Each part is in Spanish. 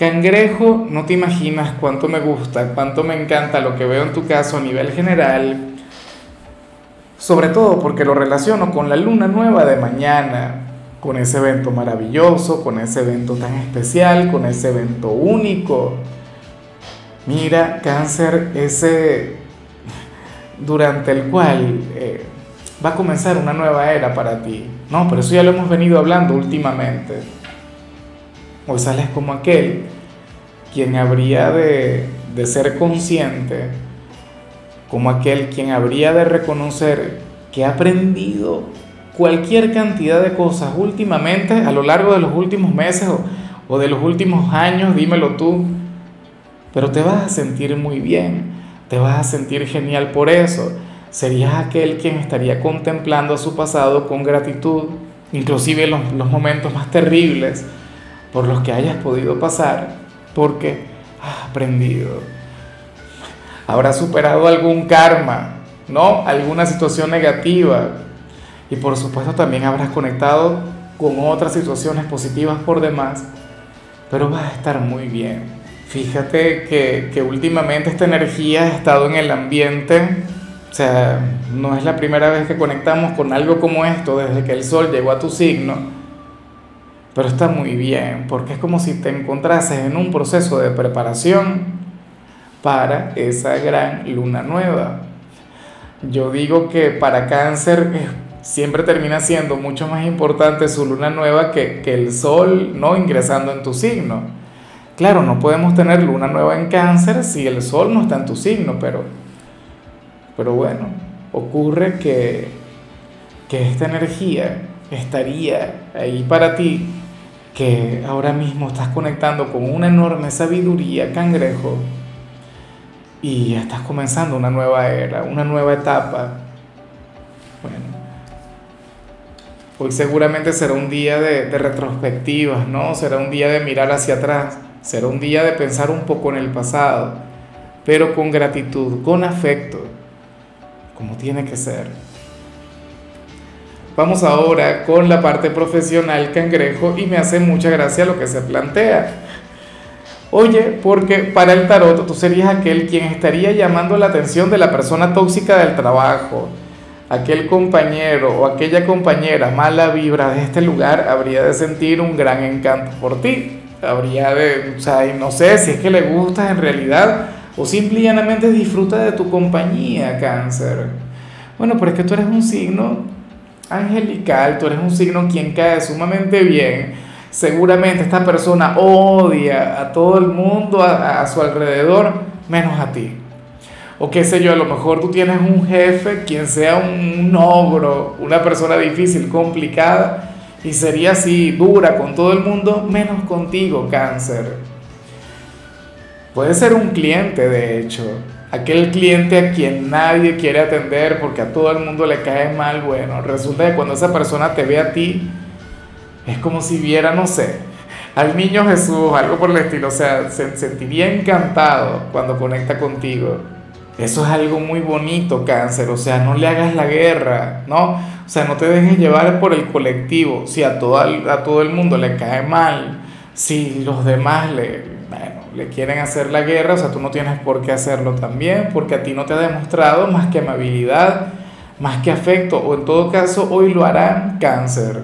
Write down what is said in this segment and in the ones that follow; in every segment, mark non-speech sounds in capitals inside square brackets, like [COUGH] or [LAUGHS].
Cangrejo, no te imaginas cuánto me gusta, cuánto me encanta lo que veo en tu caso a nivel general, sobre todo porque lo relaciono con la luna nueva de mañana, con ese evento maravilloso, con ese evento tan especial, con ese evento único. Mira, cáncer, ese [LAUGHS] durante el cual eh, va a comenzar una nueva era para ti. No, pero eso ya lo hemos venido hablando últimamente. Hoy sales como aquel quien habría de, de ser consciente, como aquel quien habría de reconocer que ha aprendido cualquier cantidad de cosas últimamente, a lo largo de los últimos meses o, o de los últimos años, dímelo tú, pero te vas a sentir muy bien, te vas a sentir genial por eso. Serías aquel quien estaría contemplando su pasado con gratitud, inclusive los, los momentos más terribles por los que hayas podido pasar, porque has aprendido. Habrás superado algún karma, ¿no? Alguna situación negativa. Y por supuesto también habrás conectado con otras situaciones positivas por demás. Pero vas a estar muy bien. Fíjate que, que últimamente esta energía ha estado en el ambiente. O sea, no es la primera vez que conectamos con algo como esto desde que el sol llegó a tu signo pero está muy bien, porque es como si te encontrases en un proceso de preparación para esa gran luna nueva. Yo digo que para cáncer eh, siempre termina siendo mucho más importante su luna nueva que, que el sol no ingresando en tu signo. Claro, no podemos tener luna nueva en cáncer si el sol no está en tu signo, pero, pero bueno, ocurre que, que esta energía estaría ahí para ti que ahora mismo estás conectando con una enorme sabiduría, cangrejo, y estás comenzando una nueva era, una nueva etapa. Bueno, hoy seguramente será un día de, de retrospectivas, ¿no? Será un día de mirar hacia atrás, será un día de pensar un poco en el pasado, pero con gratitud, con afecto, como tiene que ser. Vamos ahora con la parte profesional cangrejo y me hace mucha gracia lo que se plantea. Oye, porque para el tarot tú serías aquel quien estaría llamando la atención de la persona tóxica del trabajo. Aquel compañero o aquella compañera mala vibra de este lugar habría de sentir un gran encanto por ti. Habría de, o sea, no sé si es que le gustas en realidad o simplemente disfruta de tu compañía, cáncer. Bueno, pero es que tú eres un signo angelical, tú eres un signo quien cae sumamente bien, seguramente esta persona odia a todo el mundo a, a, su alrededor, menos a ti. O qué sé yo, a lo mejor tú tienes un jefe quien sea un, un ogro, una persona difícil, complicada, y sería así, dura con todo el mundo, menos contigo, cáncer. Puede ser un cliente, de hecho, aquel cliente a quien nadie quiere atender porque a todo el mundo le cae mal, bueno, resulta que cuando esa persona te ve a ti, es como si viera, no sé, al niño Jesús, algo por el estilo, o sea, se sentiría encantado cuando conecta contigo. Eso es algo muy bonito, cáncer, o sea, no le hagas la guerra, ¿no? O sea, no te dejes llevar por el colectivo, si a todo, a todo el mundo le cae mal, si los demás le, le quieren hacer la guerra, o sea, tú no tienes por qué hacerlo también, porque a ti no te ha demostrado más que amabilidad, más que afecto, o en todo caso hoy lo harán cáncer.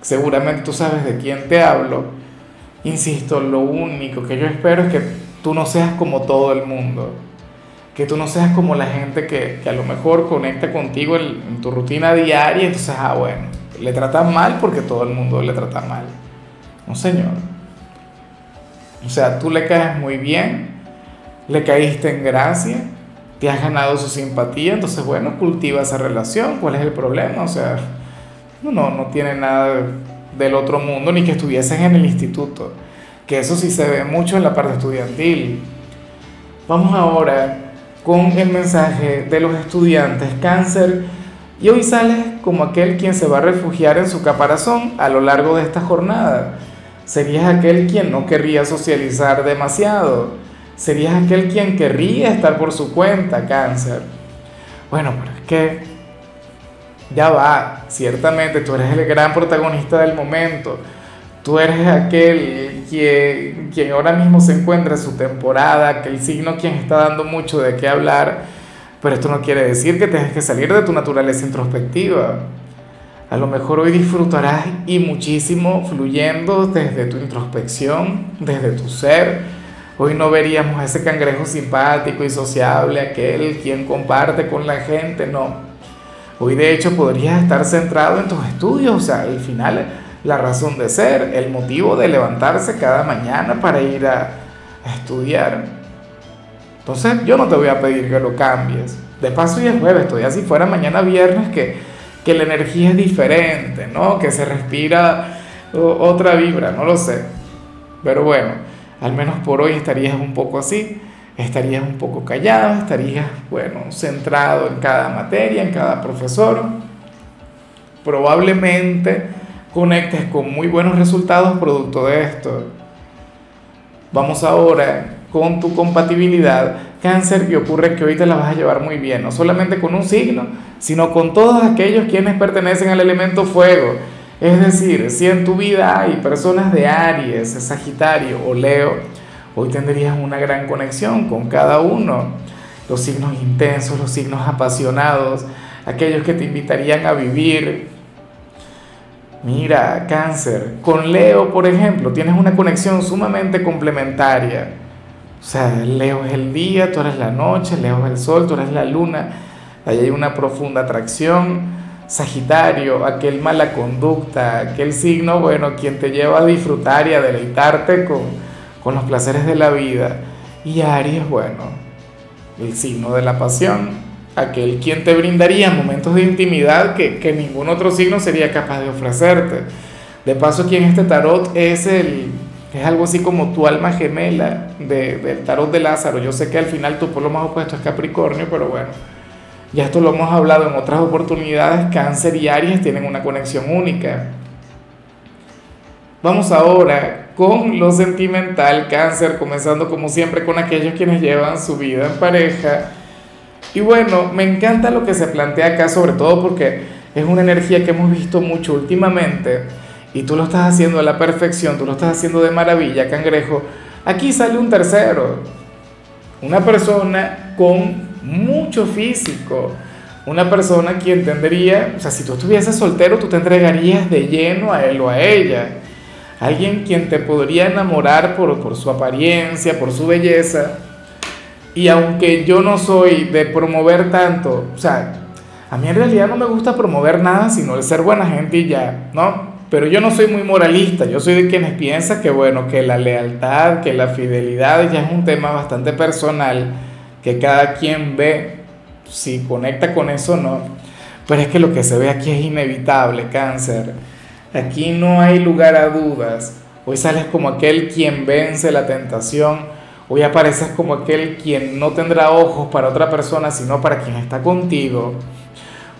Seguramente tú sabes de quién te hablo. Insisto, lo único que yo espero es que tú no seas como todo el mundo, que tú no seas como la gente que, que a lo mejor conecta contigo en, tu rutina diaria, entonces, ah, bueno, le tratan mal porque todo el mundo le trata mal. No, señor. O sea, tú le caes muy bien, le caíste en gracia, te has ganado su simpatía, entonces bueno, cultiva esa relación, ¿cuál es el problema? O sea, no, no tiene nada del otro mundo, ni que estuviesen en el instituto. que eso sí se ve mucho en la parte estudiantil. Vamos ahora con el mensaje de los estudiantes cáncer y hoy sales como aquel quien se va a refugiar en su caparazón a lo largo de esta jornada. Serías aquel quien no querría socializar demasiado. Serías aquel quien querría estar por su cuenta, cáncer. Bueno, pero es que ya va, ciertamente tú eres el gran protagonista del momento. Tú eres aquel quien, quien ahora mismo se encuentra en su temporada, que el signo quien está dando mucho de qué hablar, pero esto no quiere decir que tengas que salir de tu naturaleza introspectiva. A lo mejor hoy disfrutarás y muchísimo fluyendo desde tu introspección, desde tu ser. Hoy no veríamos a ese cangrejo simpático y sociable, aquel quien comparte con la gente, no. Hoy de hecho podrías estar centrado en tus estudios, o sea, al final la razón de ser, el motivo de levantarse cada mañana para ir a, estudiar. Entonces yo no te voy a pedir que lo cambies. De paso y es jueves, todavía si fuera mañana viernes que, que la energía es diferente, ¿no? Que se respira otra vibra, no lo sé. Pero bueno, al menos por hoy estarías un poco así, estarías un poco callado, estarías, bueno, centrado en cada materia, en cada profesor. Probablemente conectes con muy buenos resultados producto de esto. Vamos ahora con tu compatibilidad cáncer y ocurre que hoy te la vas a llevar muy bien, no solamente con un signo, sino con todos aquellos quienes pertenecen al elemento fuego. Es decir, si en tu vida hay personas de Aries, Sagitario o Leo, hoy tendrías una gran conexión con cada uno. Los signos intensos, los signos apasionados, aquellos que te invitarían a vivir, Mira, cáncer, con Leo, por ejemplo, tienes una conexión sumamente complementaria. O sea, Leo el día, tú eres la noche, Leo es el sol, tú eres la luna. Ahí hay una profunda atracción. Sagitario, aquel mala conducta, aquel signo, bueno, quien te lleva a disfrutar y a deleitarte con, con los placeres de la vida. Y Aries, bueno, el signo de la pasión, aquel quien te brindaría momentos de intimidad que, que, ningún otro signo sería capaz de ofrecerte. De paso, aquí en este tarot es, el, es algo así como tu alma gemela de, del tarot de Lázaro. Yo sé que al final tu polo más opuesto es Capricornio, pero bueno, ya esto lo hemos hablado en otras oportunidades. Cáncer y Aries tienen una conexión única. Vamos ahora con lo sentimental, cáncer, comenzando como siempre con aquellos quienes llevan su vida en pareja y bueno, me encanta lo que se plantea acá, sobre todo porque es una energía que hemos visto mucho últimamente y tú lo estás haciendo a la perfección, tú lo estás haciendo de maravilla, cangrejo. Aquí sale un tercero, una persona con mucho físico, una persona quien tendría, o sea, si tú estuvieses soltero, tú te entregarías de lleno a él o a ella. Alguien quien te podría enamorar por, por su apariencia, por su belleza y aunque yo no soy de promover tanto, o sea, a mí en realidad no me gusta promover nada sino el ser buena gente y ya, ¿no? Pero yo no soy muy moralista, yo soy de quienes piensan que bueno, que la lealtad, que la fidelidad ya es un tema bastante personal, que cada quien ve si conecta con eso o no. Pero es que lo que se ve aquí es inevitable, cáncer. Aquí no hay lugar a dudas. Hoy sales como aquel quien vence la tentación Hoy apareces como aquel quien no tendrá ojos para otra persona, sino para quien está contigo.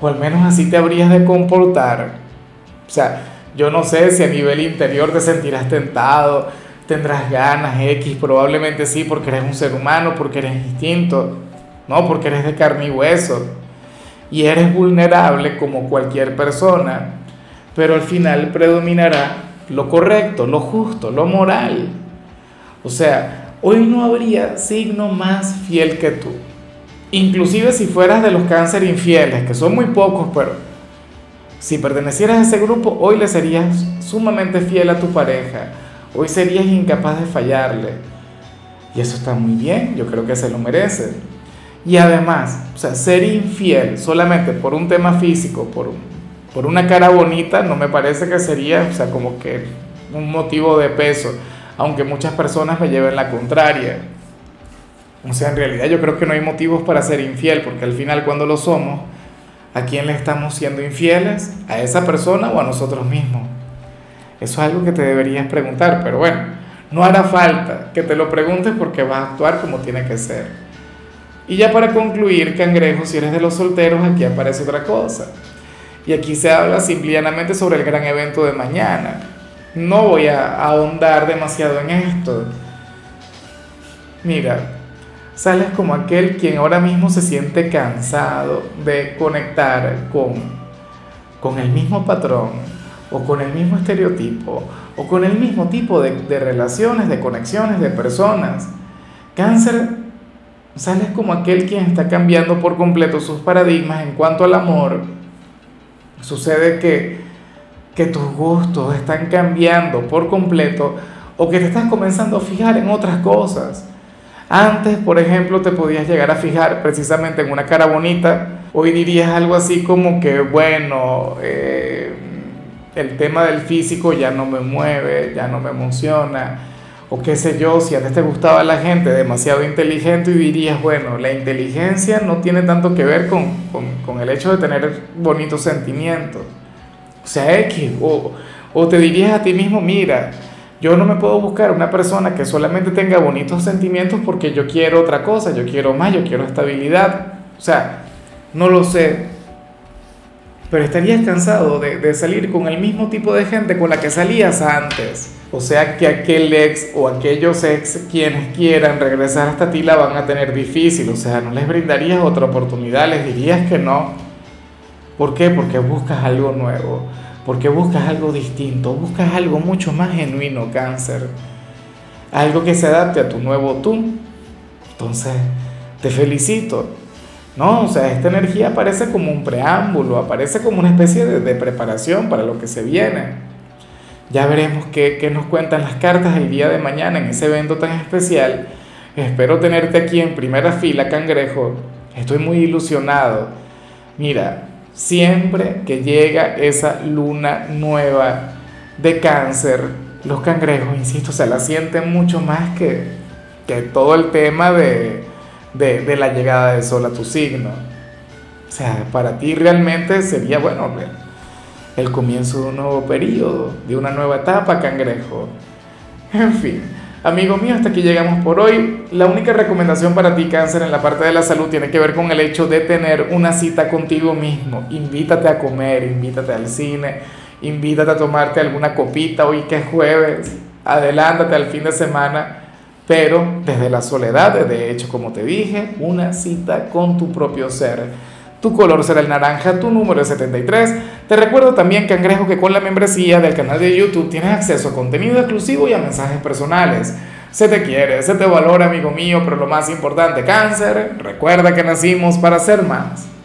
O al menos así te habrías de comportar. O sea, yo no sé si a nivel interior te sentirás tentado, tendrás ganas, X, probablemente sí, porque eres un ser humano, porque eres instinto, no, porque eres de carne y hueso. Y eres vulnerable como cualquier persona, pero al final predominará lo correcto, lo justo, lo moral. O sea, hoy no habría signo más fiel que tú. Inclusive si fueras de los cáncer infieles, que son muy pocos, pero si pertenecieras a ese grupo, hoy le serías sumamente fiel a tu pareja. Hoy serías incapaz de fallarle. Y eso está muy bien, yo creo que se lo merece. Y además, o sea, ser infiel solamente por un tema físico, por, por una cara bonita, no me parece que sería, o sea, como que un motivo de peso aunque muchas personas me lleven la contraria. O sea, en realidad yo creo que no hay motivos para ser infiel, porque al final cuando lo somos, ¿a quién le estamos siendo infieles? ¿A esa persona o a nosotros mismos? Eso es algo que te deberías preguntar, pero bueno, no hará falta que te lo preguntes porque vas a actuar como tiene que ser. Y ya para concluir, cangrejo, si eres de los solteros, aquí aparece otra cosa. Y aquí se habla simplemente sobre el gran evento de mañana. No voy a ahondar demasiado en esto. Mira, sales como aquel quien ahora mismo se siente cansado de conectar con, con el mismo patrón o con el mismo estereotipo o con el mismo tipo de, de relaciones, de conexiones, de personas. Cáncer, sales como aquel quien está cambiando por completo sus paradigmas en cuanto al amor. Sucede que, que tus gustos están cambiando por completo o que te estás comenzando a fijar en otras cosas. Antes, por ejemplo, te podías llegar a fijar precisamente en una cara bonita. Hoy dirías algo así como que, bueno, eh, el tema del físico ya no me mueve, ya no me emociona. O qué sé yo, si antes te gustaba la gente demasiado inteligente y dirías, bueno, la inteligencia no tiene tanto que ver con, con, con el hecho de tener bonitos sentimientos. O sea, X. O, o te dirías a ti mismo, mira, yo no me puedo buscar una persona que solamente tenga bonitos sentimientos porque yo quiero otra cosa, yo quiero más, yo quiero estabilidad. O sea, no lo sé. Pero estarías cansado de, salir con el mismo tipo de gente con la que salías antes. O sea que aquel ex o aquellos ex quienes quieran regresar hasta ti la van a tener difícil. O sea, no les brindarías otra oportunidad, les dirías que no. ¿Por qué? Porque buscas algo nuevo porque buscas algo distinto, buscas algo mucho más genuino, cáncer, algo que se adapte a tu nuevo tú. Entonces, te felicito. No, o sea, esta energía aparece como un preámbulo, aparece como una especie de, preparación para lo que se viene. Ya veremos qué, qué nos cuentan las cartas el día de mañana en ese evento tan especial. Espero tenerte aquí en primera fila, cangrejo. Estoy muy ilusionado. Mira, Siempre que llega esa luna nueva de cáncer, los cangrejos, insisto, se la sienten mucho más que, que todo el tema de, de, la llegada del sol a tu signo. O sea, para ti realmente sería, bueno, el comienzo de un nuevo periodo, de una nueva etapa, cangrejo. En fin. Amigo mío, hasta aquí llegamos por hoy. La única recomendación para ti, cáncer, en la parte de la salud tiene que ver con el hecho de tener una cita contigo mismo. Invítate a comer, invítate al cine, invítate a tomarte alguna copita hoy que es jueves. Adelántate al fin de semana, pero desde la soledad, de hecho, como te dije, una cita con tu propio ser. Tu color será el naranja, tu número es 73. Te recuerdo también, Cangrejo, que con la membresía del canal de YouTube tienes acceso a contenido exclusivo y a mensajes personales. Se te quiere, se te valora, amigo mío, pero lo más importante, cáncer, recuerda que nacimos para ser más.